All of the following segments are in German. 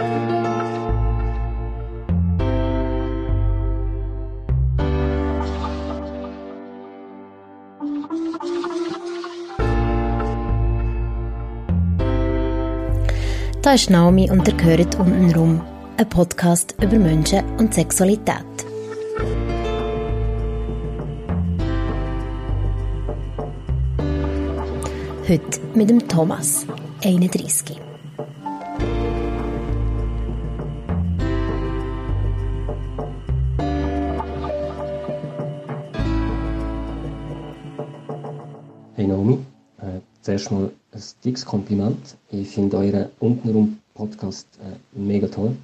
Da ist Naomi und ihr gehört untenrum. Ein Podcast über Menschen und Sexualität. Heute mit dem Thomas, 31. zuerst mal ein dickes Kompliment. Ich finde euren untenrum Podcast äh, mega toll.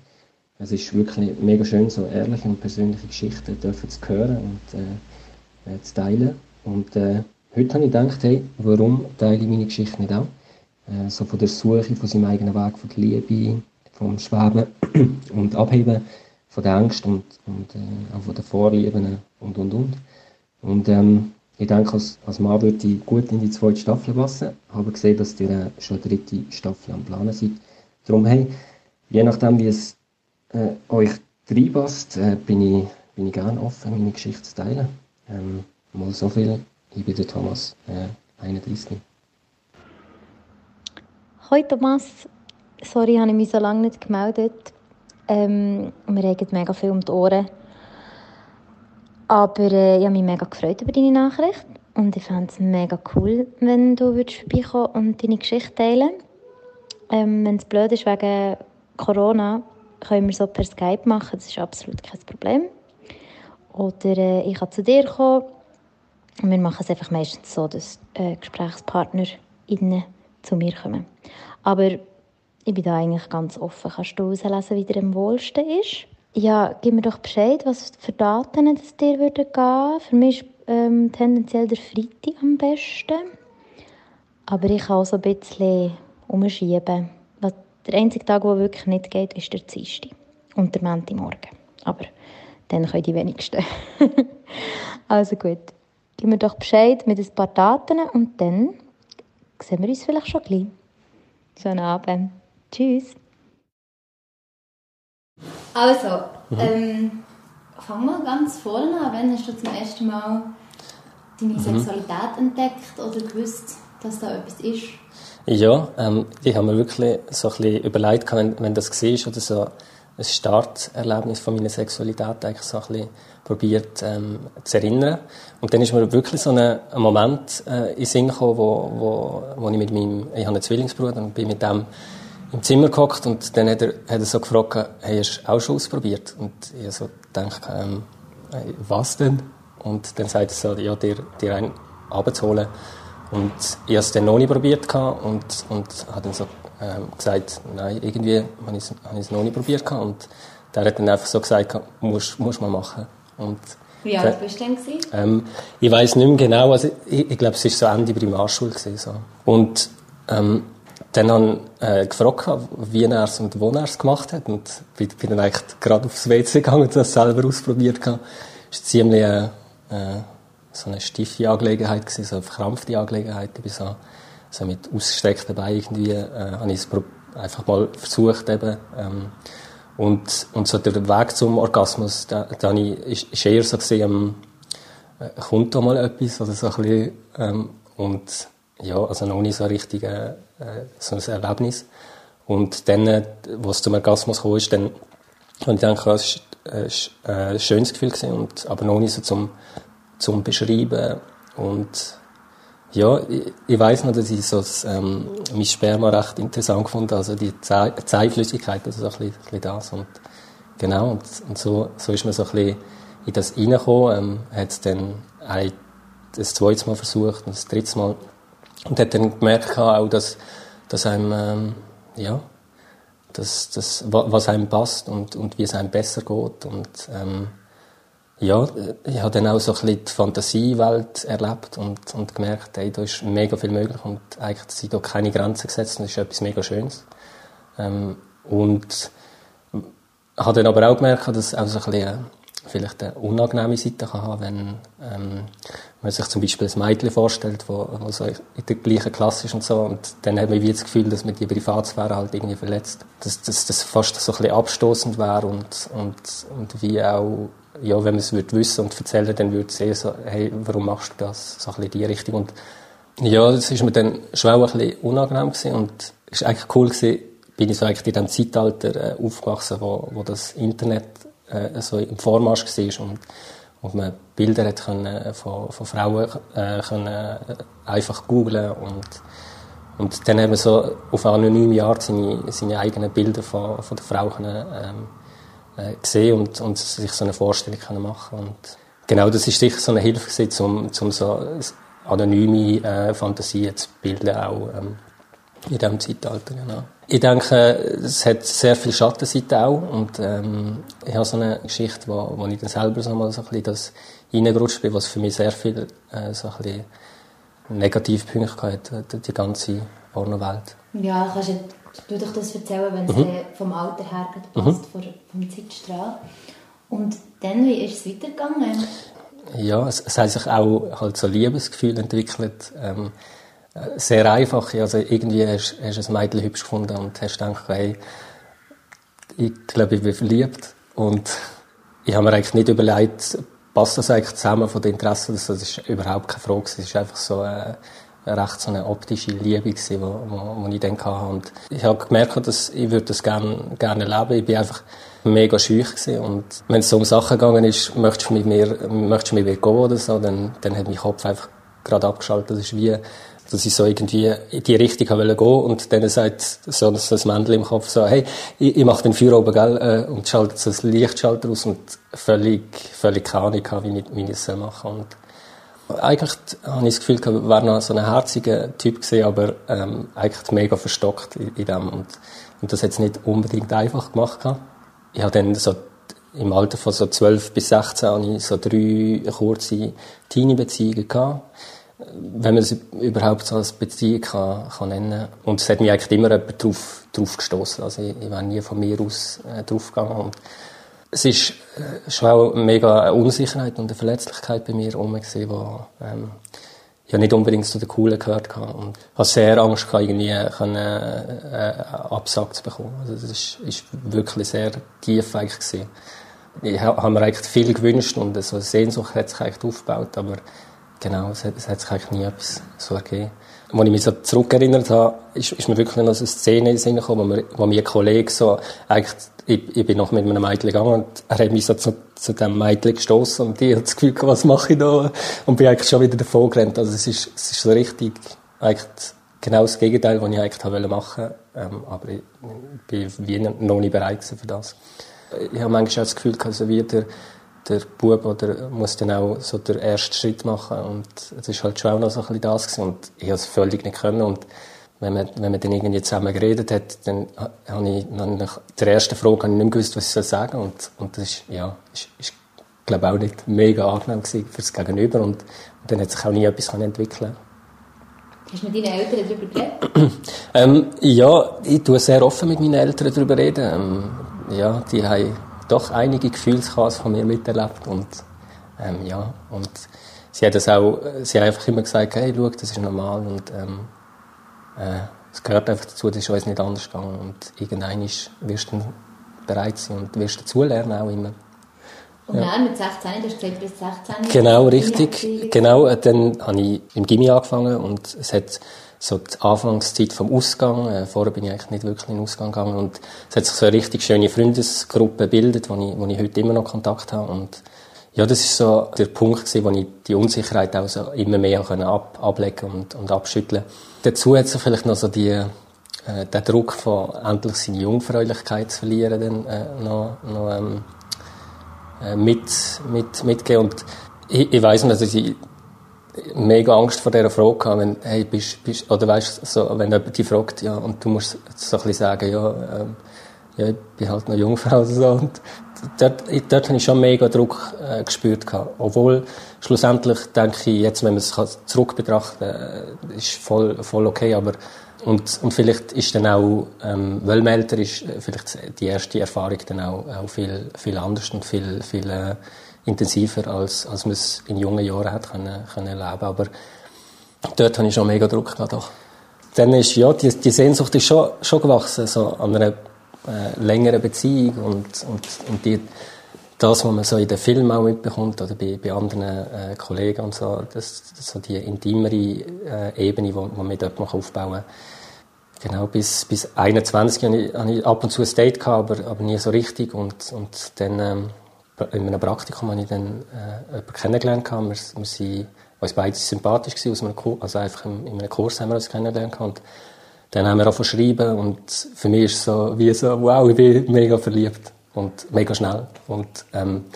Es ist wirklich mega schön, so ehrliche und persönliche Geschichten dürfen zu hören und äh, äh, zu teilen. Und äh, heute habe ich gedacht, hey, warum teile ich meine Geschichte nicht auch? Äh, so von der Suche, von seinem eigenen Weg, von der Liebe, vom Schweben und Abheben, von der Angst und, und äh, auch von den Vorlieben und und und. Und ähm, ich denke, als, als Mann würde ich gut in die zweite Staffel passen. Ich habe gesehen, dass ihr äh, schon eine dritte Staffel am Planen seid. Darum, hey, je nachdem, wie es äh, euch reinpasst, äh, bin, ich, bin ich gerne offen, meine Geschichte zu teilen. Ähm, mal so viel. Ich bin der Thomas, äh, 31. Hoi Thomas, sorry, habe ich mich so lange nicht gemeldet. Ähm, wir regen mega viel um die Ohren. Aber äh, ich habe mich mega gefreut über deine Nachricht und ich fände es mega cool, wenn du würdest vorbeikommen und deine Geschichte teilen ähm, Wenn es blöd ist wegen Corona, können wir so per Skype machen, das ist absolut kein Problem. Oder äh, ich kann zu dir kommen. Und wir machen es einfach meistens so, dass äh, GesprächspartnerInnen zu mir kommen. Aber ich bin da eigentlich ganz offen. Kannst du herauslesen, wie dir am wohlsten ist? Ja, gib mir doch Bescheid, was für Daten es dir würde gehen. Für mich ist ähm, tendenziell der Freitag am besten. Aber ich kann auch so ein bisschen umschieben. Der einzige Tag, der wirklich nicht geht, ist der Dienstag und der Montagmorgen. Aber dann können die wenigsten. also gut, gib mir doch Bescheid mit ein paar Daten und dann sehen wir uns vielleicht schon gleich. Schönen Abend. Tschüss. Also, ähm, fang mal ganz vorne an. Wann hast du zum ersten Mal deine Mhm. Sexualität entdeckt oder gewusst, dass da etwas ist? Ja, ähm, ich habe mir wirklich so ein bisschen überlegt, wenn, wenn das war oder so ein Starterlebnis von meiner Sexualität eigentlich so ein bisschen probiert ähm, zu erinnern. Und dann ist mir wirklich so ein, ein Moment äh, in den Sinn gekommen, wo, wo, wo ich mit meinem, ich habe einen Zwillingsbruder und bin mit dem im Zimmer gehockt und dann hat er, hat er so gefragt, hey, hast du auch schon ausprobiert? Und ich so gedacht, ähm, hey, was denn? Und dann sagt er so, ja, dir, dir einen abzuholen. Und ich habe es dann noch nicht probiert und, und habe dann so ähm, gesagt, nein, irgendwie habe ich es noch nicht probiert. Und der hat dann einfach so gesagt, musst, musst mal machen. Und Wie alt bist du denn? ähm, ich weiß nicht mehr genau, also ich, ich glaube, es war so Ende Primarschule. Gewesen, so. Und ähm, dann habe ich äh, gefragt, wie er es und wo er es gemacht hat. Und bin, bin dann eigentlich gerade aufs WC gegangen und das selber ausprobiert. Es war ziemlich äh, äh, so eine stiffe Angelegenheit, gewesen, so eine verkrampfte Angelegenheit. Ich so, so mit ausgestreckten Beinen irgendwie, äh, habe ich es einfach mal versucht eben. Ähm, und, und so der Weg zum Orgasmus, da, da ich, ist eher so gesehen, ähm, äh, kommt da mal etwas oder so ein bisschen, ähm, und ja, also noch nicht so richtig äh, äh, so ein Erlebnis. Und dann, äh, wo es zum Orgasmus kam, ist, dann habe ich gedacht, es war äh, ist, äh, ein schönes Gefühl gewesen, und, aber noch nicht so zum, zum Beschreiben. Und ja, ich, ich weiss noch, dass ich so das, ähm, mein Sperma recht interessant gefunden also die Zeiflüssigkeit, also so ein bisschen, ein bisschen das. Und genau, und, und so, so ist man so ein bisschen in das reingekommen, ähm, hat es dann ein, das zweite Mal versucht und das dritte Mal und hat dann gemerkt gehabt auch, dass, dass einem, ähm, ja, dass, dass, wa- was einem passt und, und wie es einem besser geht und ähm, ja, ich habe dann auch so ein bisschen die Fantasiewelt erlebt und, und gemerkt, hey, da ist mega viel möglich und eigentlich sind da keine Grenzen gesetzt und das ist etwas mega Schönes. Ähm, und habe dann aber auch gemerkt, dass auch so ein bisschen vielleicht eine unangenehme Seite kann haben, wenn ähm, man sich zum Beispiel ein Mädchen vorstellt, wo, wo so in der gleichen Klasse ist und so, und dann hat man wie das Gefühl, dass man die Privatsphäre halt irgendwie verletzt. Dass das, fast so ein bisschen abstoßend wäre und, und, und wie auch, ja, wenn man es würde wissen und erzählen, dann würde es eher so, hey, warum machst du das? So ein bisschen die Richtung. Und ja, das ist mir dann schon auch ein bisschen unangenehm gewesen und war eigentlich cool gewesen, bin ich so eigentlich in dem Zeitalter äh, aufgewachsen, wo, wo das Internet äh, so im Vormarsch war und, und man Bilder hat können, äh, von, von Frauen äh, können, äh, einfach googlen und und dann haben wir so auf anonyme Art seine, seine eigenen Bilder von, von der Frau können, ähm, äh, gesehen und, und sich so eine Vorstellung können machen und genau das ist sicher so eine Hilfe gewesen, um, um so anonyme äh, Fantasien zu bilden auch ähm, in diesem Zeitalter genau. Ich denke, es hat sehr viel Schattenseiten auch. Und ähm, ich habe so eine Geschichte, wo, wo ich dann selber so mal so ein bisschen das reingerutscht bin, was für mich sehr viel äh, so ein bisschen Negativpunkte hatte, die ganze Pornowelt. Ja, kannst du, doch das erzählen, wenn es mhm. vom Alter her passt, mhm. vom Zeitstrahl. Und dann, wie ist es weitergegangen? Ja, es, es hat sich auch halt so Liebesgefühl entwickelt. Ähm, sehr einfach. Also irgendwie hast, du ein Mädchen hübsch gefunden und hast gedacht, hey, ich glaube, ich bin verliebt. Und ich habe mir eigentlich nicht überlegt, passt das eigentlich zusammen von den Interessen? Das ist überhaupt keine Frage. Es ist einfach so eine, recht so eine optische Liebe gewesen, wo, wo, wo ich dann hatte. Und ich habe gemerkt, dass ich würde das gerne, gerne leben. Ich bin einfach mega schüch. Und wenn es so um Sachen gegangen ist, möchtest du mit mir, möchtest du mit mir gehen oder so, dann, dann hat mein Kopf einfach gerade abgeschaltet. Das ist wie, dass ich so irgendwie in die Richtung gehen. Wollte und dann sagt so das Männchen im Kopf so, hey, ich, ich mache den Feuer oben, gell, äh, und schaltet so ein Lichtschalter aus und völlig, völlig keine Ahnung wie ich, wie ich es machen und eigentlich habe ich das Gefühl, ich wäre noch so ein herziger Typ gewesen, aber ähm, eigentlich mega verstockt in, in dem. Und, und das hat es nicht unbedingt einfach gemacht. Ich habe dann so im Alter von so 12 bis 16 habe ich so drei kurze Teenie-Beziehungen wenn man es überhaupt so als Beziehung kann, kann nennen Und es hat mich eigentlich immer jemand drauf, drauf gestoßen. Also ich, ich war nie von mir aus äh, drauf gegangen. Und es ist äh, schon auch mega eine Unsicherheit und eine Verletzlichkeit bei mir herum wo, ähm, ja nicht unbedingt zu den Coolen gehört habe. Und ich hatte sehr Angst, gehabt, irgendwie können, äh, äh, Absag zu bekommen. Also ist, ist wirklich sehr tief eigentlich gewesen. Ich habe mir eigentlich viel gewünscht und so eine Sehnsucht hat sich eigentlich aufgebaut, aber Genau, es hat, es hat sich eigentlich nie etwas so ergeben. Als ich mich so zurückerinnert habe, ist, ist mir wirklich noch so eine Szene in den Sinn gekommen, wo, mir, wo mir ein Kollege so, eigentlich, ich, ich bin noch mit einem Mädchen gegangen und er hat mich so zu, zu dem Mädchen gestoßen und ich hatte das Gefühl, was mache ich da? Und bin eigentlich schon wieder davon gerannt. Also es ist, es ist so richtig, eigentlich genau das Gegenteil, was ich eigentlich machen wollte. Ähm, aber ich, ich bin wie noch nicht bereit für das. Ich habe manchmal auch das Gefühl, also wie der, der Bub oder muss dann auch so den ersten Schritt machen und es ist halt schon auch noch so ein bisschen das gewesen. und ich habe es völlig nicht können und wenn man, wenn man dann irgendwie zusammen geredet hat, dann habe ich nach der ersten Frage habe ich nicht mehr gewusst, was ich sagen soll und, und das ist, ja, ist, ist glaube auch nicht mega angenehm gewesen für das Gegenüber und, und dann hat sich auch nie etwas entwickeln Hast du mit deinen Eltern darüber geredet? ähm, ja, ich tue sehr offen mit meinen Eltern darüber reden. Ähm, ja, die haben doch einige Gefühlschaos von mir miterlebt und ähm, ja, und sie hat das auch, sie hat einfach immer gesagt, hey, schau, das ist normal und ähm, äh, es gehört einfach dazu, das ist uns nicht anders gegangen und irgendwann wirst du bereit sein und wirst dazulernen auch immer. Und ja. dann mit 16, du hast gesagt, bis 16. Genau, richtig. Genau, äh, dann habe ich im Gimmi angefangen und es hat so die Anfangszeit vom Ausgang. Äh, vorher bin ich eigentlich nicht wirklich in den Ausgang gegangen. Und es hat sich so eine richtig schöne Freundesgruppe gebildet, wo ich, wo ich heute immer noch Kontakt habe. Und ja, das ist so der Punkt gewesen, wo ich die Unsicherheit auch so immer mehr können ab, ablegen und, und abschütteln. Dazu hat sich vielleicht noch so die, äh, der Druck von endlich seine Jungfräulichkeit zu verlieren, dann, äh, noch, noch ähm, äh, mit, mit, mitgeben. Und ich, ich weiss nicht, also ich, mega Angst vor dieser Frage gehabt, wenn, hey, bist, bist, oder weißt, so, wenn jemand dich fragt, ja, und du musst so ein bisschen sagen, ja, ähm, ja, ich bin halt noch Jungfrau oder so. Und dort, dort habe ich schon mega Druck äh, gespürt gehabt. Obwohl, schlussendlich denke ich, jetzt, wenn man es zurück betrachtet, äh, ist voll, voll okay, aber und, und vielleicht ist dann auch, ähm, weil man älter ist, äh, vielleicht die erste Erfahrung dann auch, auch viel, viel anders und viel, viel äh, intensiver, als, als man es in jungen Jahren hat können, können erleben. Aber dort habe ich schon mega Druck gehabt. Doch. Dann ist, ja, die, die Sehnsucht ist schon, schon gewachsen, so an einer äh, längeren Beziehung und, und, und die, das, was man so in den Filmen auch mitbekommt oder bei, bei anderen äh, Kollegen und so, das, das so die intimere äh, Ebene, die man dort aufbauen kann. Genau, bis, bis 21 hatte ich, hatte ich ab und zu ein Date, gehabt, aber, aber nie so richtig. Und, und dann, ähm, in einem Praktikum habe ich dann äh, jemanden kennengelernt. Wir, wir sind uns beide sympathisch gewesen, aus einem Kurs, also einfach in, in einem Kurs haben wir uns kennengelernt. Und dann haben wir auch verschrieben und für mich ist es so, wie so, wow, ich bin mega verliebt und mega schnell. Und ähm,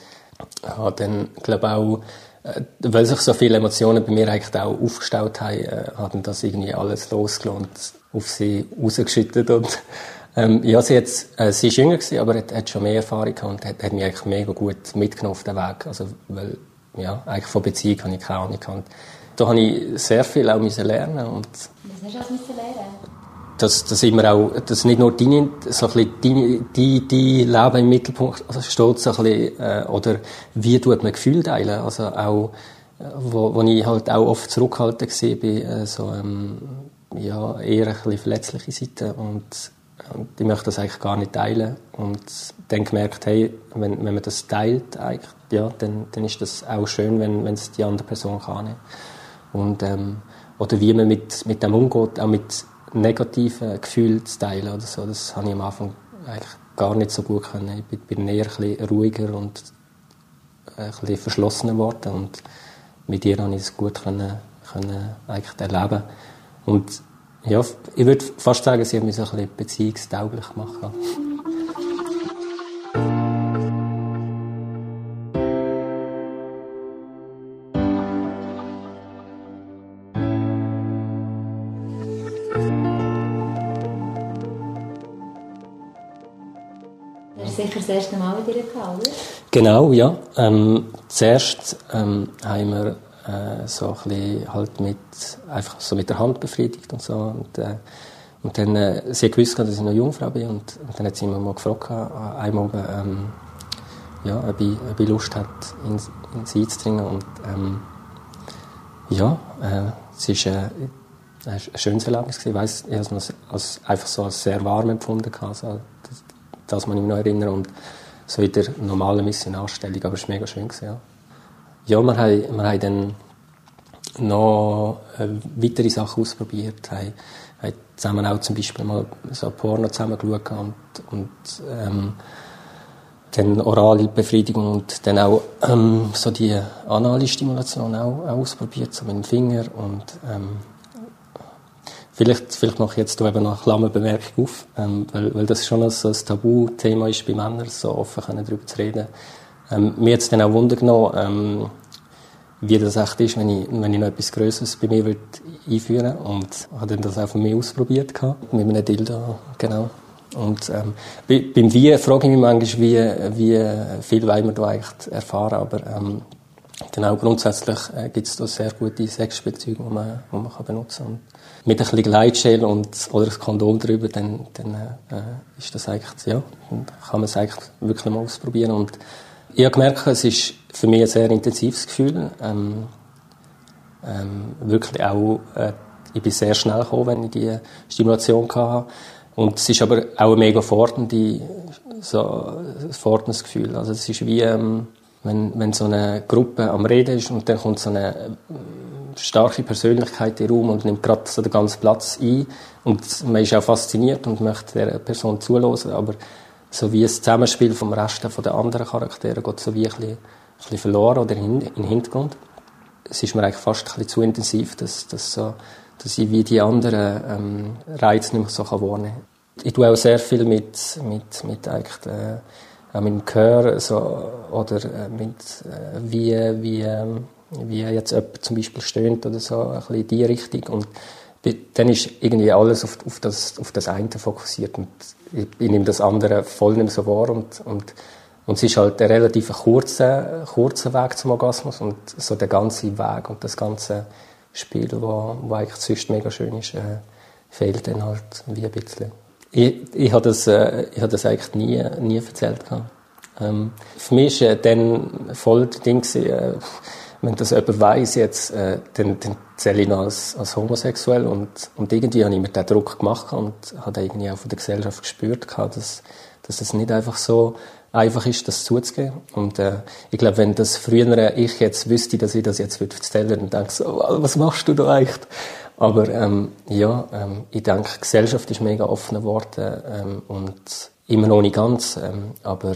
habe dann, glaube auch, äh, weil sich so viele Emotionen bei mir eigentlich auch aufgestaut haben, äh, hat das irgendwie alles losgelassen und auf sie rausgeschüttet und ähm, ja, sie, jetzt, äh, sie ist jünger gewesen, aber hat, hat schon mehr Erfahrung gehabt und hat, hat mich eigentlich mega gut mitgenommen auf den Weg. Also, weil, ja, eigentlich von Beziehung habe ich keine Ahnung gehabt. Da habe ich sehr viel auch müssen lernen und Was hast du alles lernen? dass, dass immer auch, dass nicht nur deine, so ein bisschen deine, die, die Leben im Mittelpunkt steht, so ein bisschen, äh, oder wie tut man Gefühle teilen, also auch, wo, wo ich halt auch oft zurückhalten gesehen bin, äh, so, ähm, ja, eher ein bisschen verletzliche Seite und, und ich möchte das eigentlich gar nicht teilen und dann gemerkt, hey, wenn, wenn man das teilt, eigentlich, ja, dann, dann ist das auch schön, wenn, wenn es die andere Person kann. Und, ähm, oder wie man mit, mit dem umgeht, auch mit negativen Gefühlen zu teilen oder so. Das habe ich am Anfang eigentlich gar nicht so gut können. Ich bin eher ein bisschen ruhiger und ein bisschen verschlossener geworden und mit ihr habe ich es gut können, können eigentlich erleben. Und ja, ich würde fast sagen, sie hat mich so ein bisschen beziehungstauglich gemacht. sicher das erste Mal mit ihr gehabt, oder? Genau, ja. Ähm, zuerst ähm, haben wir äh, so ein bisschen halt mit, einfach so mit der Hand befriedigt und so. Und, äh, und dann, äh, sie hat gewusst, dass ich noch Jungfrau bin und, und dann hat sie mich mal gefragt, äh, einmal, ähm, ja, ob ich, ob ich Lust hat, in, in sie einzudringen und ähm, ja, äh, es ist äh, ein schönes Erlebnis gewesen. Ich weiss, ich habe es als, einfach so als sehr warm empfunden. Also, das man ich mich noch erinnere. Und so in der normalen Missionarstellung, aber es war mega schön. Gewesen, ja, ja wir, haben, wir haben dann noch äh, weitere Sachen ausprobiert, haben, haben zusammen auch zum Beispiel mal so Porno zusammen geschaut und, und ähm, dann orale Befriedigung und dann auch ähm, so die anale Stimulation auch, auch ausprobiert, so mit dem Finger und ähm, Vielleicht, vielleicht mache ich jetzt eben noch eine Klammerbemerkung auf, ähm, weil, weil das schon so ein Tabuthema ist bei Männern, so offen darüber zu reden. Ähm, mir hat es dann auch Wunder genommen, ähm, wie das echt ist, wenn ich, wenn ich noch etwas Größeres bei mir einführen und habe dann das auch von mir ausprobiert gehabt, mit einem Dildo, genau. Und ähm, beim Wie frage ich mich manchmal, wie, wie viel wollen wir da eigentlich erfahren, aber ähm, genau, grundsätzlich äh, gibt es da sehr gute Sexspielzeuge, die man, die man kann benutzen kann mit ein bisschen Gleitschel und, oder ein Kondom drüber, dann, dann äh, ist das eigentlich, ja, dann kann man es eigentlich wirklich mal ausprobieren. Und ich habe gemerkt, es ist für mich ein sehr intensives Gefühl. Ähm, ähm, wirklich auch, äh, ich bin sehr schnell gekommen, wenn ich die Stimulation hatte. Und es ist aber auch ein mega fordernde, so, Gefühl. Also es ist wie, ähm, wenn, wenn so eine Gruppe am Reden ist und dann kommt so eine starke Persönlichkeit im Raum und nimmt gerade so den ganzen Platz ein. Und man ist auch fasziniert und möchte der Person zuhören, aber so wie das Zusammenspiel vom Rest den anderen Charakteren geht so wie ein bisschen, ein bisschen verloren oder in, in den Hintergrund. Es ist mir eigentlich fast ein bisschen zu intensiv, dass, dass, so, dass ich wie die anderen ähm, Reize nicht mehr so wahrnehmen kann. Ich tue auch sehr viel mit, mit, mit eigentlich, äh, auch mit dem Gehör so, oder äh, mit äh, wie, wie ähm, wie jetzt jemand zum Beispiel stöhnt oder so, ein bisschen in die Richtung. Und dann ist irgendwie alles auf, auf, das, auf das eine fokussiert und ich, ich nehme das andere voll nicht so wahr und, und, und es ist halt ein relativ kurzer, kurzer Weg zum Orgasmus und so der ganze Weg und das ganze Spiel, wo, wo eigentlich sonst mega schön ist, äh, fehlt dann halt wie ein bisschen. Ich, ich habe das, äh, ich habe das eigentlich nie, nie erzählt. Ähm, für mich war äh, dann voll das Ding, äh, wenn das jemand weiss jetzt, äh, dann, dann zähle ich noch als, als homosexuell und, und irgendwie habe ich mir den Druck gemacht und habe irgendwie auch von der Gesellschaft gespürt, dass, dass es nicht einfach so einfach ist, das zuzugeben. Und äh, ich glaube, wenn das früher ich jetzt wüsste, dass ich das jetzt würde erzählen würde, dann denke ich so, was machst du da eigentlich? Aber ähm, ja, ähm, ich denke, Gesellschaft ist mega offen geworden ähm, und immer noch nicht ganz, ähm, aber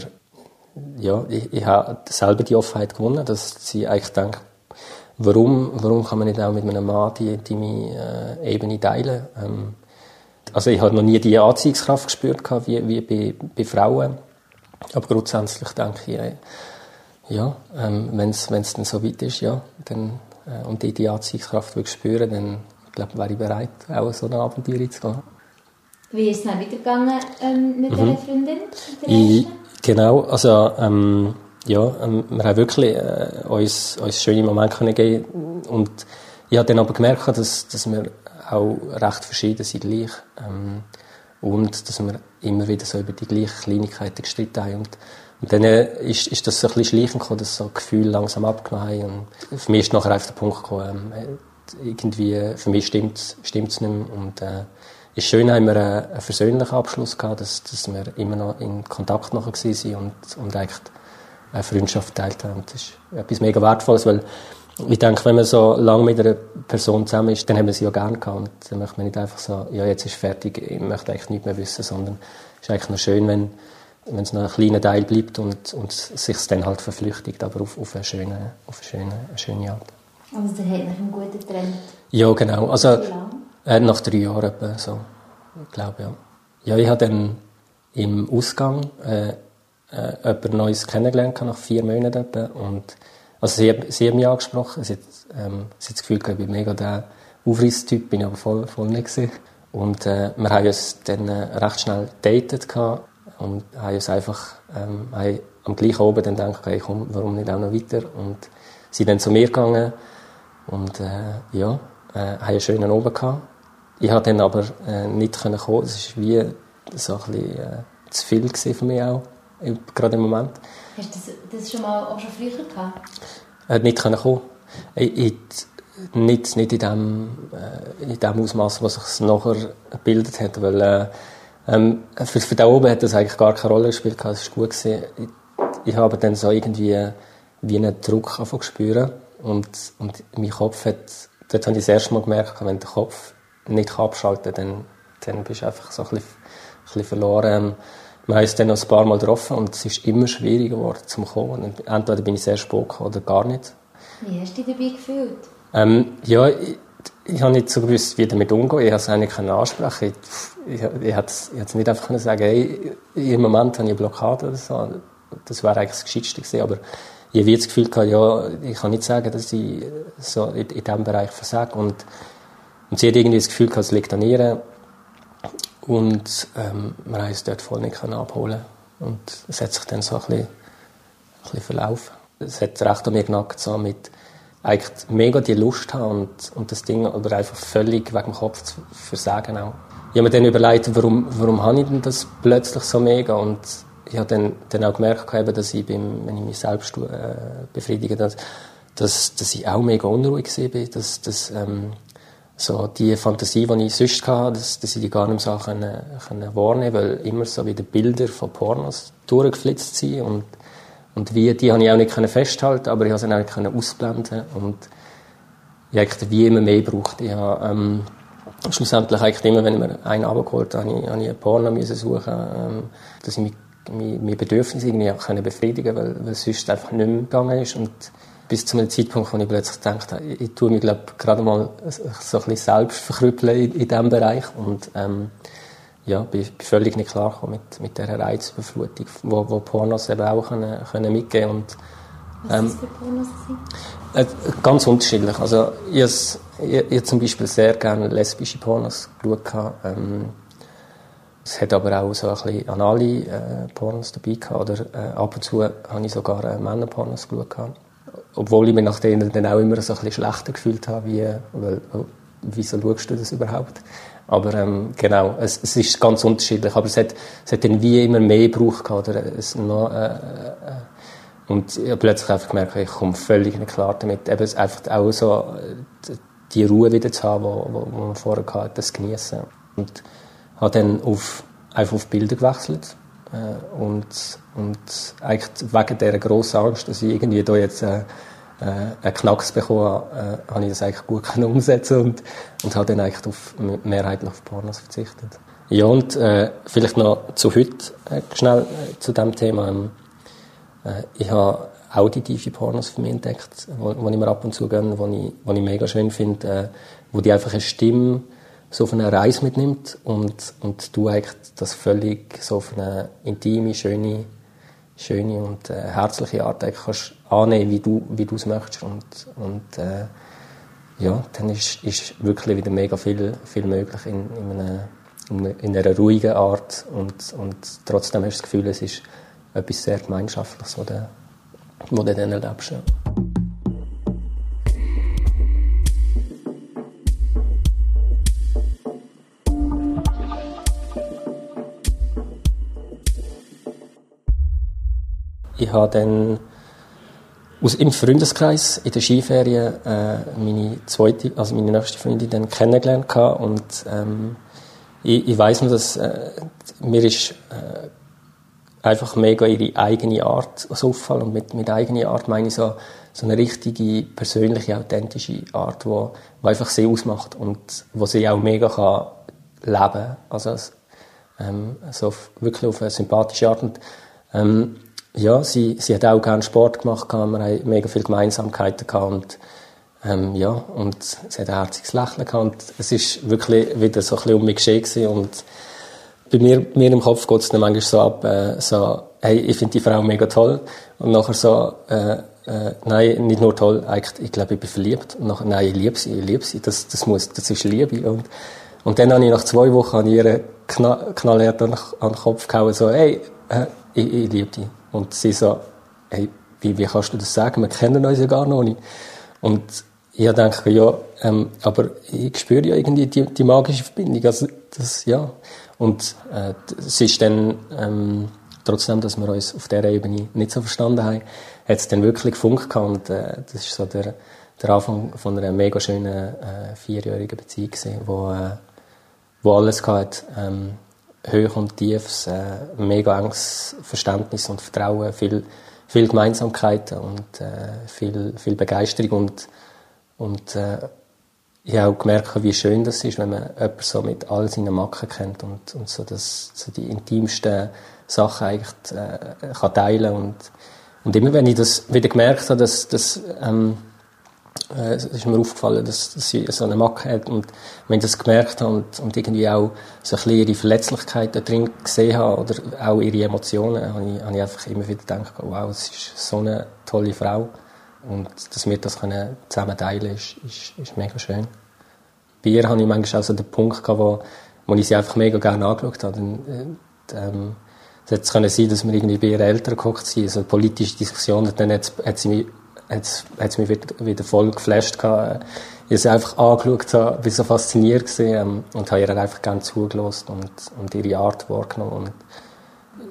ja, ich, ich habe selber die Offenheit gewonnen, dass sie eigentlich denkt, warum, warum kann man nicht auch mit einem Mann die intime äh, Ebene teilen? Ähm, also ich habe noch nie die Anziehungskraft gespürt wie, wie bei, bei Frauen, aber grundsätzlich denke ich, äh, ja, ähm, wenn es dann so weit ist, ja, dann, äh, und ich die Anziehungskraft will spüren, dann glaube, wäre ich bereit, auch so eine Abenteuer zu gehen. Wie ist es dann weitergegangen ähm, mit mhm. dieser Freundin? Ich, genau, also ähm, ja, ähm, wir haben wirklich äh, uns, uns schöne Momente können geben und ich habe dann aber gemerkt, dass, dass wir auch recht verschieden sind gleich ähm, und dass wir immer wieder so über die gleichen Kleinigkeiten gestritten haben und, und dann äh, ist, ist das so ein bisschen schleichend gekommen, dass so Gefühle langsam abgenommen haben und für mich ist nachher einfach der Punkt gekommen, ähm, irgendwie, für mich stimmt es nicht mehr. Und, äh, ist schön, haben wir einen, versöhnlichen Abschluss gehabt, dass, dass wir immer noch in Kontakt nachher waren und, und eigentlich eine Freundschaft geteilt haben. Das ist etwas mega Wertvolles, weil ich denke, wenn man so lange mit einer Person zusammen ist, dann haben wir sie ja gerne gehabt. Und dann möchte man nicht einfach so, ja, jetzt ist fertig, ich möchte eigentlich nichts mehr wissen, sondern es ist eigentlich noch schön, wenn, wenn es noch ein kleiner Teil bleibt und, und sich dann halt verflüchtigt, aber auf, auf, eine, schöne, auf eine, schöne, eine schöne Art. Also der hat nach einem guten Trend. Ja, genau. Also äh, nach drei Jahren etwa so. Ich glaube, ja. Ja, ich habe dann im Ausgang äh, äh, jemand Neues kennengelernt, nach vier Monaten etwa. Und, also sie, sie hat mich angesprochen. Sie hat, ähm, sie hat das Gefühl, ich bin mega der Aufrisstyp, bin aber voll, voll nicht gewesen. Und äh, wir haben uns dann äh, recht schnell datet und haben uns einfach ähm, haben am gleichen Abend dann gedacht, okay, komm, warum nicht auch noch weiter? Und sind dann zu mir gegangen und äh, ja, äh, haben einen schönen Abend gehabt. Ich konnte dann aber äh, nicht kommen. Es war wie so ein bisschen äh, zu viel für mich auch, gerade im Moment. Hast du das, das schon mal auch schon früher gehabt? Hat nicht kommen. Ich, ich, nicht, nicht in dem, äh, in dem Ausmaß, was sich nachher gebildet hat, weil äh, ähm, für, für da oben hat das eigentlich gar keine Rolle gespielt, es war gut gewesen. Ich, ich habe dann so irgendwie wie einen Druck spüren und, und mein Kopf hat, dort habe ich das erste Mal gemerkt, wenn der Kopf nicht abschalten kann, dann, dann bist du einfach so ein bisschen, ein bisschen verloren. Wir haben uns dann noch ein paar Mal getroffen und es ist immer schwieriger geworden zum Kommen. Entweder bin ich sehr spät gekommen oder gar nicht. Wie hast du dich dabei gefühlt? Ähm, ja, ich, ich habe nicht so gewusst, wie damit umgehen. Ich habe es eigentlich ansprechen. Ich, ich, ich, hätte es, ich hätte es nicht einfach können sagen, hey, im Moment habe ich eine Blockade oder so. Das wäre eigentlich das Gescheitste gewesen. Aber ich habe das Gefühl gehabt, ja, ich kann nicht sagen, dass ich so in, in diesem Bereich versage. Und, und sie hat irgendwie das Gefühl es liegt an ihr. Und ähm, wir haben es dort voll nicht abholen Und es hat sich dann so ein bisschen, ein bisschen verlaufen. Es hat recht an mir genackt, so mit eigentlich mega die Lust haben und, und das Ding aber einfach völlig wegen dem Kopf zu versagen auch. Ich habe mir dann überlegt, warum, warum habe ich denn das plötzlich so mega und ich habe dann, dann auch gemerkt, eben, dass ich, beim, wenn ich mich selbst äh, befriedige, dass, dass, dass ich auch mega unruhig war, dass, dass ähm, so die Fantasie, die ich sonst hatte, dass, dass ich die gar nicht so können, können wahrnehmen weil immer so wieder Bilder von Pornos durchgeflitzt sind und, und wie, die habe ich auch nicht können festhalten aber ich habe sie nicht können ausblenden und ich habe wie immer mehr gebraucht. Ich habe, ähm, schlussendlich eigentlich immer, wenn ich mir einen abgeholt habe, habe ich, habe ich ein Porno müssen suchen, ähm, dass ich meine Bedürfnisse irgendwie auch befriedigen weil, weil es sonst einfach nicht mehr gegangen ist. Und bis zu einem Zeitpunkt, wo ich plötzlich gedacht habe, ich, ich tue mich glaub, gerade mal so ein bisschen selbst verkrüppeln in, in diesem Bereich. Und ähm, ja, bin, bin völlig nicht klar mit, mit dieser Reizüberflutung, wo, wo Pornos eben auch können, können mitgeben und Was ähm, ist für Pornos? Äh, ganz unterschiedlich. Also ich, ich, ich zum Beispiel sehr gerne lesbische Pornos geschaut. Ähm, es hat aber auch so ein bisschen anale äh, Pornos dabei gehabt, oder äh, ab und zu habe ich sogar äh, Männerpornos geschaut. Gehabt. Obwohl ich mich nach denen dann auch immer so ein bisschen schlechter gefühlt habe, wie, weil, wieso schaust du das überhaupt? Aber ähm, genau, es, es ist ganz unterschiedlich. Aber es hat, es hat dann wie immer mehr gebraucht. Oder es noch, äh, äh, und ich habe plötzlich einfach gemerkt, ich komme völlig nicht klar damit. Eben einfach auch so die Ruhe wieder zu haben, die man vorher hatte, das genießen. Und habe dann auf, einfach auf Bilder gewechselt. Äh, und, und eigentlich wegen dieser grossen Angst, dass ich irgendwie da jetzt äh, äh, einen Knacks bekommen habe, äh, habe ich das eigentlich gut können umsetzen und, und habe dann eigentlich auf, mehrheitlich auf Pornos verzichtet. Ja, und äh, vielleicht noch zu heute äh, schnell äh, zu dem Thema. Ähm, äh, ich habe auditive Pornos für mich entdeckt, wo, wo ich mir ab und zu gönne, wo ich, wo ich mega schön finde, äh, wo die einfach eine Stimme so auf eine Reise mitnimmt und, und du eigentlich das völlig so auf eine intime, schöne, schöne und äh, herzliche Art eigentlich kannst annehmen, wie du, wie du es möchtest und, und äh, ja, dann ist, ist wirklich wieder mega viel, viel möglich in, in, einer, in einer ruhigen Art und, und trotzdem hast du das Gefühl, es ist etwas sehr Gemeinschaftliches, was du, was du dann erlebst. Ja. Ich habe dann aus, im Freundeskreis in der Skiferien äh, meine zweite, also meine nächste Freundin dann kennengelernt gehabt und ähm, ich, ich weiß nur, dass äh, mir ist äh, einfach mega ihre eigene Art so auffallen und mit, mit eigener Art meine ich so, so eine richtige, persönliche, authentische Art, wo einfach sie ausmacht und wo sie auch mega kann leben, also ähm, so wirklich auf eine sympathische Art und ähm, ja, sie, sie hat auch gerne Sport gemacht, wir haben mega viele Gemeinsamkeiten gehabt und ähm, ja, und sie hat ein herziges Lächeln gehabt und es ist wirklich wieder so ein bisschen um mich geschehen und bei mir, mir im Kopf geht es dann manchmal so ab, äh, so, hey, ich finde die Frau mega toll und nachher so, äh, äh, nein, nicht nur toll, eigentlich, ich glaube, ich bin verliebt und nachher, nein, ich liebe sie, ich liebe sie, das, das muss, das ist Liebe und, und dann habe ich nach zwei Wochen an ihre knall, knallhart an, an den Kopf gehauen, so, hey, äh, ich, ich liebe dich. Und sie so, hey, wie, wie kannst du das sagen? Wir kennen uns ja gar noch nicht. Und ich denke, ja, ähm, aber ich spüre ja irgendwie die, die magische Verbindung. Also, das, ja. Und äh, es ist dann, ähm, trotzdem, dass wir uns auf dieser Ebene nicht so verstanden haben, hat es dann wirklich gefunkt und äh, das ist so der, der Anfang von einer mega schönen äh, vierjährigen Beziehung gewesen, wo, äh, wo alles hatte. Ähm, Höch und Tiefs, äh, mega enges Verständnis und Vertrauen, viel, viel Gemeinsamkeiten und äh, viel, viel Begeisterung und, und äh, ich habe auch gemerkt, wie schön das ist, wenn man jemanden so mit all seinen Macken kennt und, und so, das, so die intimsten Sachen eigentlich äh, kann teilen und, und immer wenn ich das wieder gemerkt habe, dass, dass ähm, äh, es ist mir aufgefallen, dass, dass sie so eine Macke hat und wenn ich das gemerkt habe und, und irgendwie auch so ein bisschen ihre Verletzlichkeit da drin gesehen habe oder auch ihre Emotionen, habe ich, habe ich einfach immer wieder gedacht, wow, es ist so eine tolle Frau und dass wir das können zusammen teilen ist, ist, ist mega schön. Bei ihr hatte ich manchmal auch so den Punkt gehabt, wo, wo ich sie einfach mega gerne angeschaut habe. Und, äh, ähm, es hätte sein dass wir irgendwie bei ihren Eltern gekocht sind, so politische Diskussion, und dann hat, hat sie mich hat es mich wieder, wieder voll geflasht gehabt. Ich sie einfach angeschaut, habe, bin so fasziniert gewesen, ähm, und habe ihr einfach gerne zugelassen und, und ihre Art wahrgenommen. Und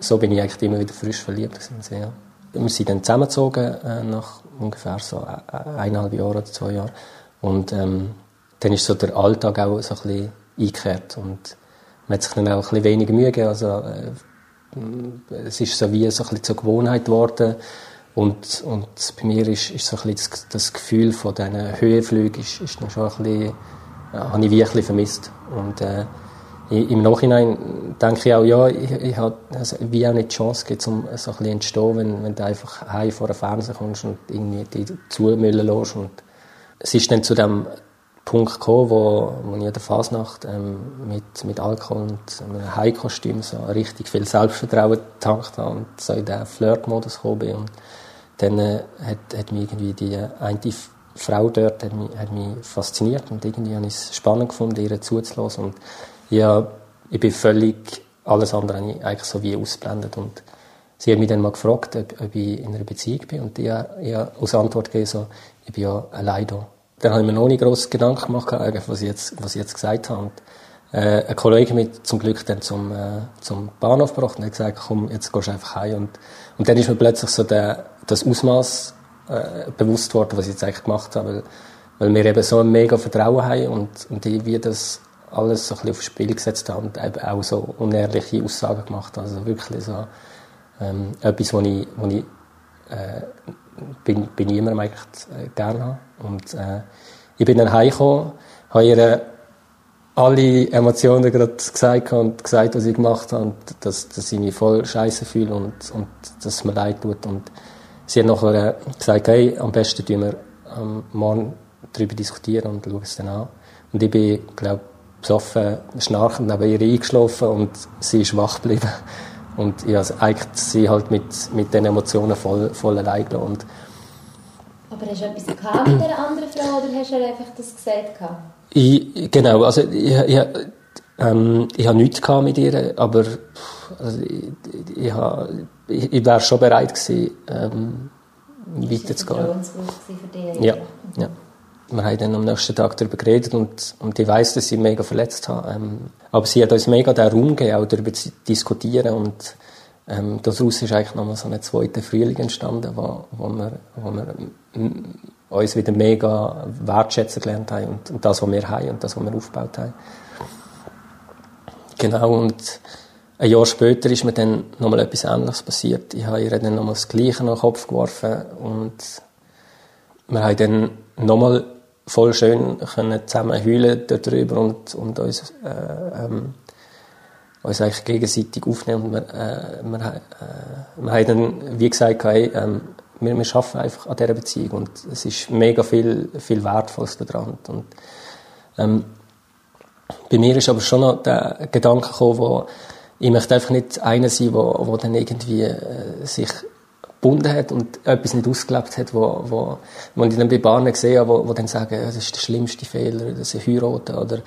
so bin ich eigentlich immer wieder frisch verliebt gewesen, ja. Wir sind dann zusammengezogen, äh, nach ungefähr so äh, eineinhalb Jahren oder zwei Jahren. Und, ähm, dann ist so der Alltag auch so ein bisschen eingekehrt und man hat sich dann auch ein bisschen weniger Mühe gegeben. Also, äh, es ist so wie so ein bisschen zur Gewohnheit geworden und, und bei mir ist, ist so ein bisschen das, Gefühl von diesen Höhenflügen ist, ist dann schon ein bisschen, habe ich wirklich vermisst. Und äh, im Nachhinein denke ich auch, ja, ich, ich habe also wie auch nicht die Chance gegeben, um so ein bisschen entstehen, wenn, wenn du einfach heim vor den Fernseher kommst und irgendwie die zumüllen lässt. Und es ist dann zu dem Punkt gekommen, wo, wo ich in der Fasnacht ähm, mit, mit Alkohol und einem Heikostüm so richtig viel Selbstvertrauen getankt habe und so in den Flirtmodus gekommen bin. Und dann äh, hat, hat mich irgendwie die eine Frau dort hat mich, hat mich fasziniert und irgendwie habe ich es spannend gefunden, ihr zuzulassen. Und ja, ich bin völlig, alles andere habe ich eigentlich so wie ausblendet. Und sie hat mich dann mal gefragt, ob, ob ich in einer Beziehung bin. Und ich, ich habe als Antwort gegeben, so, ich bin ja allein da. Dann habe ich mir noch nicht grosse Gedanken gemacht, was ich jetzt, was ich jetzt gesagt habe. Und, äh, ein Kollege mit zum Glück dann zum, äh, zum Bahnhof gebracht und hat gesagt, komm, jetzt gehst du einfach heim. Und, und dann ist mir plötzlich so der, das Ausmaß äh, bewusst worden, was ich jetzt eigentlich gemacht habe, weil, weil wir eben so ein mega Vertrauen haben und, und ich wie das alles so ein bisschen aufs Spiel gesetzt habe und eben auch so unehrliche Aussagen gemacht habe. Also wirklich so ähm, etwas, was ich, wo ich äh, bin, bin niemandem eigentlich äh, gerne habe. Und äh, ich bin dann heimgekommen, habe ihr alle Emotionen gerade gesagt und gesagt, was ich gemacht habe, und dass, dass ich mich voll scheiße fühle und, und dass es mir leid tut. Und sie hat nachher gesagt, hey, am besten tun wir ähm, morgen darüber diskutieren und schauen es dann an. Und ich bin, glaube besoffen, schnarchend neben ihr eingeschlafen und sie ist wach geblieben. Und ich habe eigentlich sie halt mit, mit den Emotionen voll, voll allein gelassen. Aber hast du etwas gehabt mit dieser anderen Frau oder hast du einfach das gesagt? Ich, genau, also ich, ich, ähm, ich habe nichts gehabt mit ihr, aber also ich, ich, ich, ich wäre schon bereit gewesen, ähm, weiterzugehen. Das war für dich? Ja, ja. Wir haben dann am nächsten Tag darüber geredet und, und ich weiss, dass sie mega verletzt hat. Ähm, aber sie hat uns mega den Raum gegeben, auch darüber zu diskutieren und ähm, daraus ist eigentlich nochmal so ein zweiter Frühling entstanden, wo, wo, wir, wo wir uns wieder mega wertschätzen gelernt haben und, und das, was wir haben und das, was wir aufgebaut haben. Genau, und ein Jahr später ist mir dann nochmal etwas Ähnliches passiert. Ich habe ihr dann nochmal das Gleiche in den Kopf geworfen und wir haben dann nochmal voll schön können zusammen heulen darüber und, und uns äh, ähm, uns eigentlich gegenseitig aufnehmen. Und wir, äh, wir, äh, wir haben dann, wie gesagt, hey, ähm, wir, wir arbeiten einfach an dieser Beziehung und es ist mega viel, viel Wertvolles daran. Und, ähm, bei mir ist aber schon noch der Gedanke gekommen, wo ich möchte einfach nicht einer sein, wo, wo dann irgendwie äh, sich gebunden hat und etwas nicht ausgelebt hat, wo, wo, wo ich dann bei Bahnen habe, wo, wo dann sagen, das ist der schlimmste Fehler, dass sie heiraten oder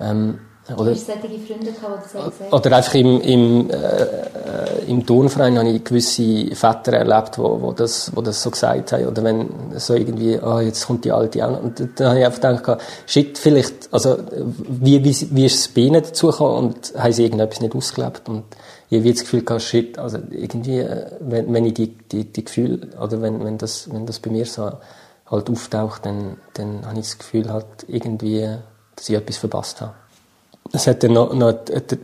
ähm, oder, Hast du solche Freunde gehabt, die das gesagt Oder einfach im, im, äh, im Turnverein habe ich gewisse Väter erlebt, wo, wo, das, wo das so gesagt haben. Oder wenn so irgendwie, ah, oh, jetzt kommt die Alte an. Und dann habe ich einfach gedacht, shit, vielleicht, also, wie, wie, wie ist es bei ihnen dazu gekommen und haben sie irgendetwas nicht ausgelebt? Und ich habe das Gefühl gehabt, shit, also irgendwie, äh, wenn, wenn ich die, die, die Gefühle, oder wenn, wenn das, wenn das bei mir so halt auftaucht, dann, dann habe ich das Gefühl halt irgendwie, dass ich etwas verpasst habe es hat dann noch, noch äh,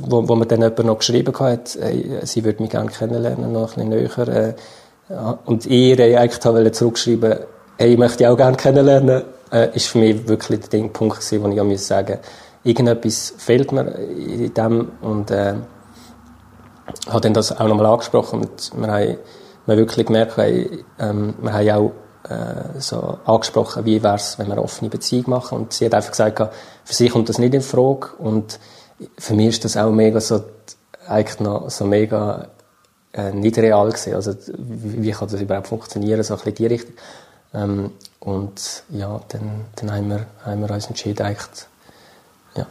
wo, wo mir dann jemand noch geschrieben hat, äh, sie würde mich gerne kennenlernen, noch ein bisschen näher. Äh, und ich eigentlich wollte zurückschreiben, hey, ich möchte dich auch gerne kennenlernen, äh, ist für mich wirklich der Punkt gewesen, wo ich auch sagen irgendetwas fehlt mir in dem und äh, habe dann das auch nochmal angesprochen und wir haben, wir wirklich gemerkt, hey, ähm, wir haben auch äh, so angesprochen, wie wäre es, wenn wir eine offene Beziehung machen. Und sie hat einfach gesagt, für sie kommt das nicht in Frage. Und für mich ist das auch mega so, eigentlich noch so mega äh, nicht real gewesen. Also, wie, wie kann das überhaupt funktionieren, so ein bisschen die Richtung. Ähm, und ja, dann, dann haben, wir, haben wir uns entschieden, eigentlich, ja,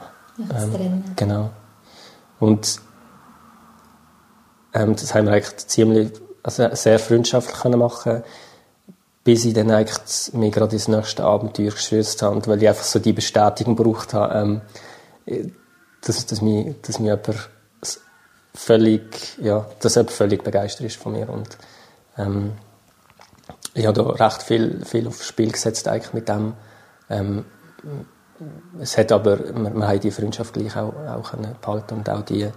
ähm, genau. Und ähm, das haben wir eigentlich ziemlich, also sehr freundschaftlich können machen bis ich dann eigentlich mich gerade ins nächste Abenteuer gestürzt habe, weil ich einfach so die Bestätigung gebraucht habe, ähm, dass, dass, mich, dass mich jemand völlig, ja, dass jemand völlig begeistert ist von mir und ähm, ich habe da recht viel, viel aufs Spiel gesetzt eigentlich mit dem. Ähm, es hat aber, wir, wir haben die Freundschaft gleich auch, auch behalten und auch die,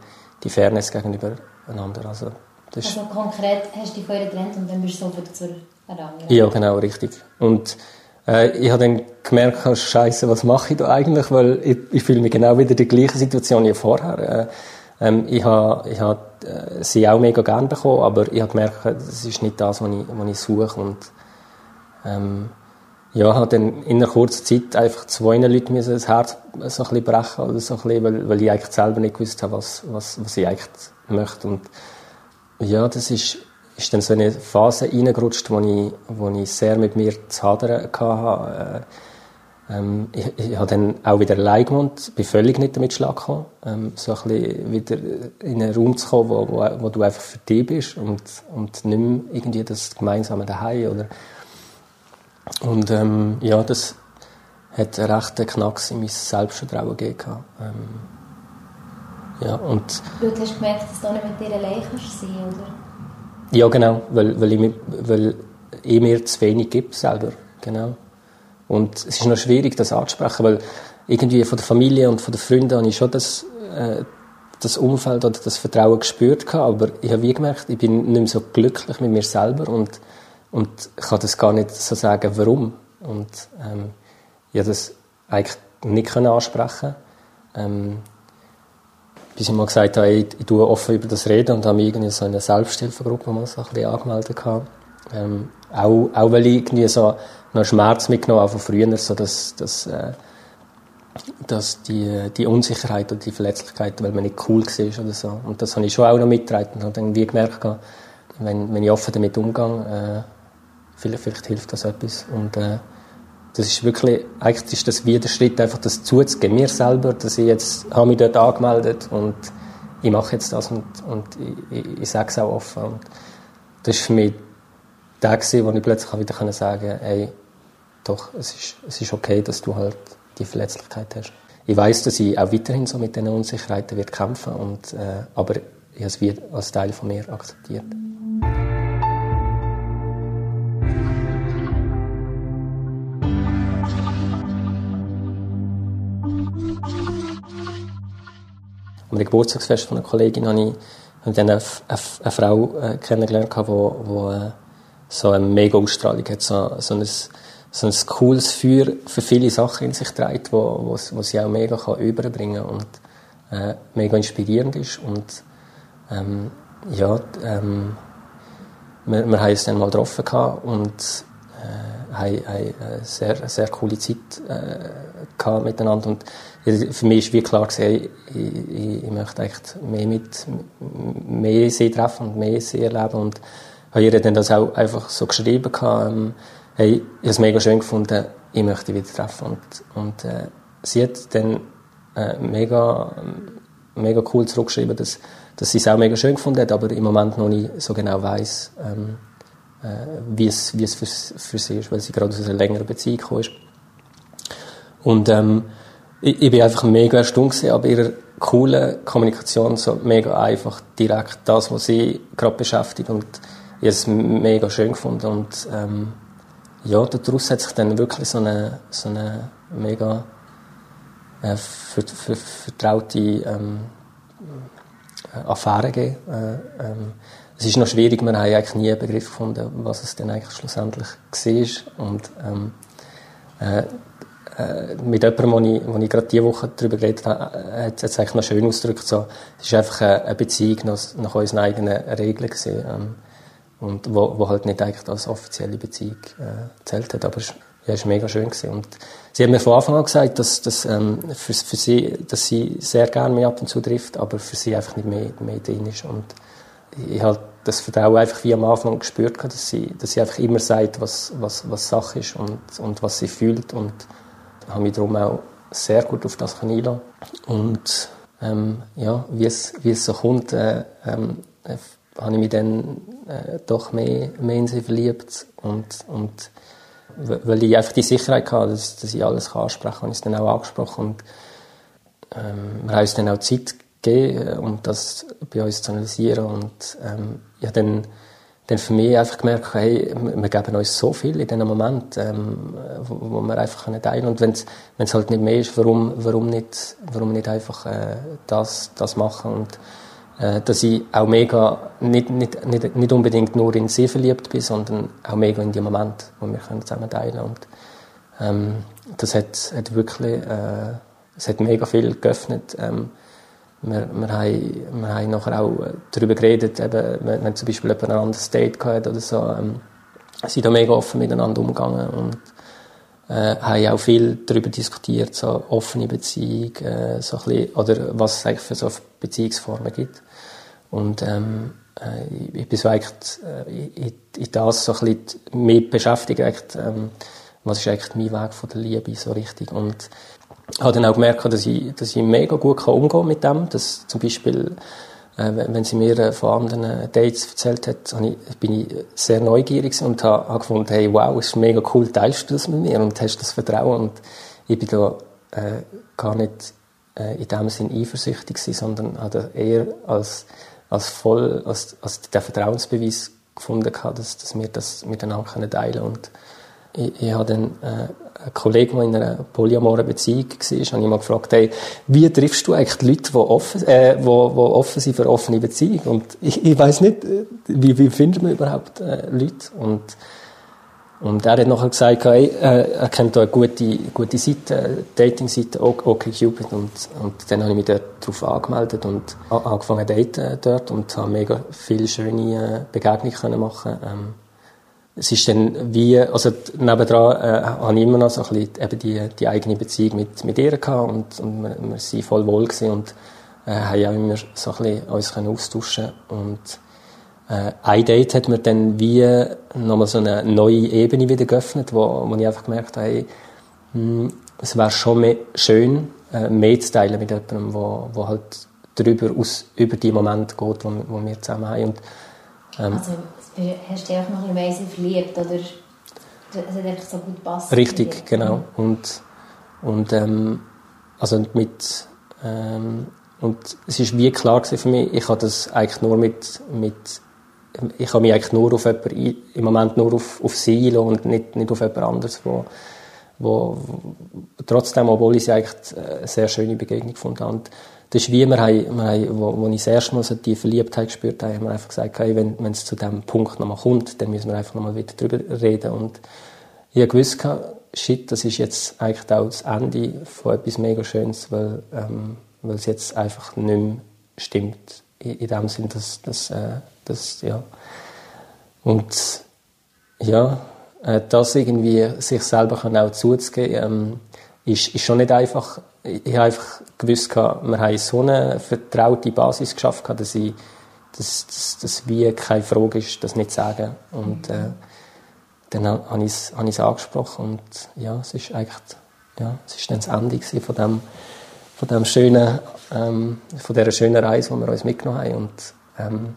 die Fairness gegenüber einander. Also, also konkret hast du dich vorher getrennt und dann bist du sofort zur ja, genau, richtig. Und äh, ich habe dann gemerkt, oh, Scheiße, was mache ich da eigentlich? Weil ich, ich fühle mich genau wieder in der gleichen Situation wie vorher. Äh, ähm, ich habe ich hab, äh, sie auch mega gerne bekommen, aber ich habe gemerkt, das ist nicht das, was ich, was ich suche. Und ähm, ja, habe dann in einer kurzen Zeit einfach zwei Leuten das Herz so ein bisschen brechen oder so ein bisschen, weil, weil ich eigentlich selber nicht gewusst habe, was, was, was ich eigentlich möchte. Und ja, das ist ist dann so eine Phase reingerutscht, wo ich, wo ich sehr mit mir zu hadern hatte. Äh, ähm, ich, ich habe dann auch wieder allein gewohnt, bin völlig nicht damit Schlag gekommen. Ähm, so ein bisschen wieder in einen Raum zu kommen, wo, wo, wo du einfach für dich bist und, und nicht mehr irgendwie das gemeinsame Daheim oder und ähm, ja, das hat einen rechten Knacks in mein Selbstvertrauen gegeben. Ähm, ja, und du hast gemerkt, dass du nicht mit dir allein kannst sein, oder? Ja, genau, weil, weil, ich, weil ich mir zu wenig gibt selber, genau. Und es ist noch schwierig, das anzusprechen, weil irgendwie von der Familie und von den Freunden habe ich schon das, äh, das Umfeld oder das Vertrauen gespürt gehabt, aber ich habe wie gemerkt, ich bin nicht mehr so glücklich mit mir selber und, und ich kann das gar nicht so sagen, warum. Und ähm, ich habe das eigentlich nicht können ansprechen ähm, bis ich mal gesagt habe, ich, ich tue offen über das reden und habe irgendwie so eine Selbsthilfegruppe mal so ein bisschen angemeldet. Ähm, auch, auch weil ich irgendwie so noch Schmerz mitgenommen habe von früher, so dass, dass, äh, dass die, die Unsicherheit und die Verletzlichkeit, weil man nicht cool war oder so. Und das habe ich schon auch noch mitgetragen und habe dann wie gemerkt, wenn, wenn ich offen damit umgehe, äh, vielleicht, vielleicht hilft das etwas. Und äh, das ist wirklich, eigentlich ist das wie der Schritt, einfach das zuzugeben, mir selber, dass ich jetzt, habe mich dort angemeldet und ich mache jetzt das und, und ich, ich, ich sage es auch offen. Und das ist für mich der gewesen, wo ich plötzlich wieder sagen konnte, hey, doch, es ist, es ist okay, dass du halt die Verletzlichkeit hast. Ich weiß, dass ich auch weiterhin so mit diesen Unsicherheiten wird kämpfen und, äh, aber ich habe es als Teil von mir akzeptiert. Am Geburtstagsfest von einer Kollegin habe ich, habe dann eine, eine, eine Frau äh, kennengelernt, die wo, äh, so eine mega Ausstrahlung hat, so, so, ein, so ein cooles Feuer für viele Sachen in sich trägt, wo, wo, wo sie auch mega kann überbringen und äh, mega inspirierend ist. Und ähm, ja, ähm, wir, wir haben uns dann mal getroffen und haben, haben eine sehr, sehr coole Zeit äh, miteinander. Und für mich war klar, gewesen, ich, ich, möchte echt mehr mit mehr sie treffen und mehr sie erleben. Und habe ihr dann das auch einfach so geschrieben, gehabt, ähm, hey, ich habe es mega schön gefunden, ich möchte wieder treffen. Und, und äh, sie hat dann äh, mega, mega cool zurückgeschrieben, dass, dass sie es auch mega schön gefunden hat, aber im Moment noch nicht so genau weiß, ähm, äh, wie es, wie es für, für sie ist, weil sie gerade aus einer längeren Beziehung gekommen ist. Und ähm, ich, ich bin einfach mega erstaunt aber ihrer coolen Kommunikation, so mega einfach, direkt das, was sie gerade beschäftigt und ich es mega schön gefunden und ähm, ja, daraus hat sich dann wirklich so eine, so eine mega äh, ver, ver, vertraute ähm, Affäre gegeben. Äh, ähm, es ist noch schwierig, wir haben eigentlich nie einen Begriff gefunden, was es denn eigentlich schlussendlich war. Und ähm, äh, äh, mit jemandem, wo ich, wo ich gerade diese Woche darüber geredet habe, äh, hat es eigentlich noch schön ausgedrückt, so, es ist einfach eine, Beziehung nach, nach unseren eigenen Regeln gewesen, ähm, und wo, wo halt nicht eigentlich als offizielle Beziehung äh, zählt hat, aber es ja, ist mega schön gewesen. und sie hat mir von Anfang an gesagt, dass, dass ähm, für, für sie, dass sie sehr gerne mich ab und zu trifft, aber für sie einfach nicht mehr, mehr drin ist. Und ich halt das Vertrauen einfach wie am Anfang gespürt habe, dass sie, dass sie einfach immer sagt, was, was, was Sache ist und, und was sie fühlt. Und habe mich darum auch sehr gut auf das einlassen. Und ähm, ja, wie es, wie es so kommt, äh, ähm, äh, habe ich mich dann äh, doch mehr, mehr in sie verliebt. Und, und weil ich einfach die Sicherheit hatte, dass, dass ich alles ansprechen kann, habe ich es dann auch angesprochen. Und ähm, wir haben uns dann auch Zeit gegeben, äh, um das bei uns zu analysieren und ähm, ich habe dann dann für mich einfach gemerkt, hey, wir geben uns so viel in diesem Moment, ähm, wo, wo wir einfach teilen können. Und wenn es halt nicht mehr ist, warum, warum, nicht, warum nicht einfach äh, das, das machen? Und äh, dass ich auch mega, nicht, nicht, nicht, nicht unbedingt nur in sie verliebt bin, sondern auch mega in die Moment, wo wir können zusammen teilen Und ähm, das hat, hat wirklich, äh, es hat mega viel geöffnet. Ähm, wir, wir, haben, wir haben nachher auch darüber geredet, eben, wenn, wenn zum Beispiel jemand ein anderes Date hatte oder so, ähm, sind da mega offen miteinander umgegangen und äh, haben auch viel darüber diskutiert, so offene Beziehung, äh, so ein bisschen, oder was es eigentlich für so Beziehungsformen gibt. Und ähm, äh, ich, bin so eigentlich äh, in, in das so ein bisschen mit beschäftigt, ähm, was ist eigentlich mein Weg von der Liebe so richtig und habe dann auch gemerkt, dass ich, dass ich mega gut umgehen kann mit dem. Dass zum Beispiel, äh, wenn sie mir äh, von anderen Dates erzählt hat, ich, bin ich sehr neugierig und habe, habe gefunden, hey, wow, ist mega cool, teilst du das mit mir und hast das Vertrauen. Und ich bin da äh, gar nicht äh, in dem Sinn eifersüchtig gewesen, sondern hatte eher als, als voll, als, als der Vertrauensbeweis gefunden dass, dass wir das miteinander können teilen und ich, ich habe dann einen Kollegen, der in einer polyamoren Beziehung war, habe ich mal gefragt, hey, wie triffst du eigentlich die Leute, die offen, äh, wo, wo offen sind für offene Beziehung? Und ich, ich weiß nicht, äh, wie, wie findet man überhaupt äh, Leute? Und und er hat nachher gesagt, hey, äh, er kennt da eine gute, gute Seite, Dating-Seite, OkCupid. Und, und dann habe ich mich dort darauf angemeldet und angefangen zu daten dort und habe mega viele schöne äh, Begegnungen können machen ähm, es ist dann wie, also nebendran äh, habe ich immer noch so ein bisschen eben die, die eigene Beziehung mit, mit ihr gehabt und, und wir, wir sind voll wohl gewesen und äh, haben auch immer so ein bisschen uns können austauschen und äh, ein Date hat mir dann wie nochmal so eine neue Ebene wieder geöffnet, wo, wo ich einfach gemerkt habe, hey, mh, hm, es wäre schon mehr, schön, äh, mehr zu teilen mit jemandem, wo, wo halt darüber aus, über die Momente geht, wo, wo wir zusammen haben. Und, ähm, also hast du dich auch noch ein bisschen verliebt, oder es hat einfach so gut gepasst? Richtig, genau. Und, und ähm, also mit ähm, und es ist wie klar für mich, ich habe das eigentlich nur mit, mit ich habe mich eigentlich nur auf jemanden, im Moment nur auf, auf sie und nicht, nicht auf jemand anderes, wo, wo, trotzdem, obwohl ich sie eigentlich eine sehr schöne Begegnung gefunden habe. Das ist wie, wir haben, wir haben, wo, ich das erste Mal so die Verliebtheit gespürt habe, haben wir einfach gesagt, hey, wenn, wenn es zu diesem Punkt nochmal kommt, dann müssen wir einfach nochmal wieder drüber reden. Und ich habe gewusst, shit, das ist jetzt eigentlich auch das Ende von etwas mega Schönes, weil, ähm, weil es jetzt einfach nicht mehr stimmt. In, in dem Sinn, dass, dass äh, das, ja. Und ja, äh, das irgendwie sich selber auch zuzugeben, ähm, ist, ist schon nicht einfach. Ich habe einfach gewusst, wir haben so eine vertraute Basis geschafft, dass ich dass, dass, dass wie keine Frage ist, das nicht zu sagen. Und äh, dann habe ich es habe angesprochen und ja, es ist eigentlich ja, es ist dann das Ende von dem, von dem schönen, ähm, von dieser schönen Reise, die wir uns mitgenommen haben. Und ähm,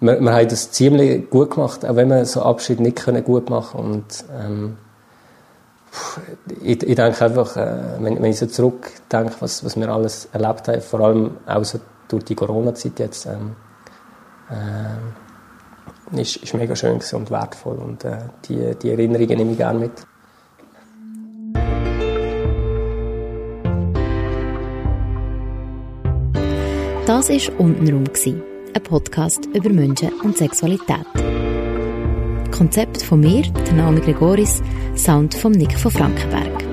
wir, wir haben das ziemlich gut gemacht, auch wenn wir so Abschied nicht können gut machen und ähm, ich, ich denke einfach, äh, wenn, wenn ich so zurückdenke, was, was wir alles erlebt haben, vor allem auch so durch die Corona-Zeit jetzt, ähm, äh, ist, ist mega schön und wertvoll und äh, die, die Erinnerungen nehme ich gerne mit. Das war untenrum ein Podcast über Menschen und Sexualität. Konzept von mir, der Naomi Gregoris, Sound von Nick von Frankenberg.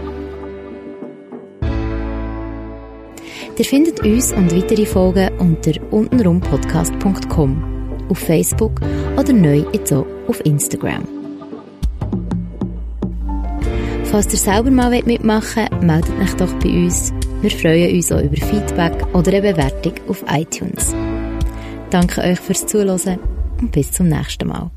Ihr findet uns und weitere Folgen unter untenrumpodcast.com, auf Facebook oder neu jetzt auch auf Instagram. Falls ihr selber mal mitmachen wollt, meldet euch doch bei uns. Wir freuen uns auch über Feedback oder eine Bewertung auf iTunes. Danke euch fürs Zuhören und bis zum nächsten Mal.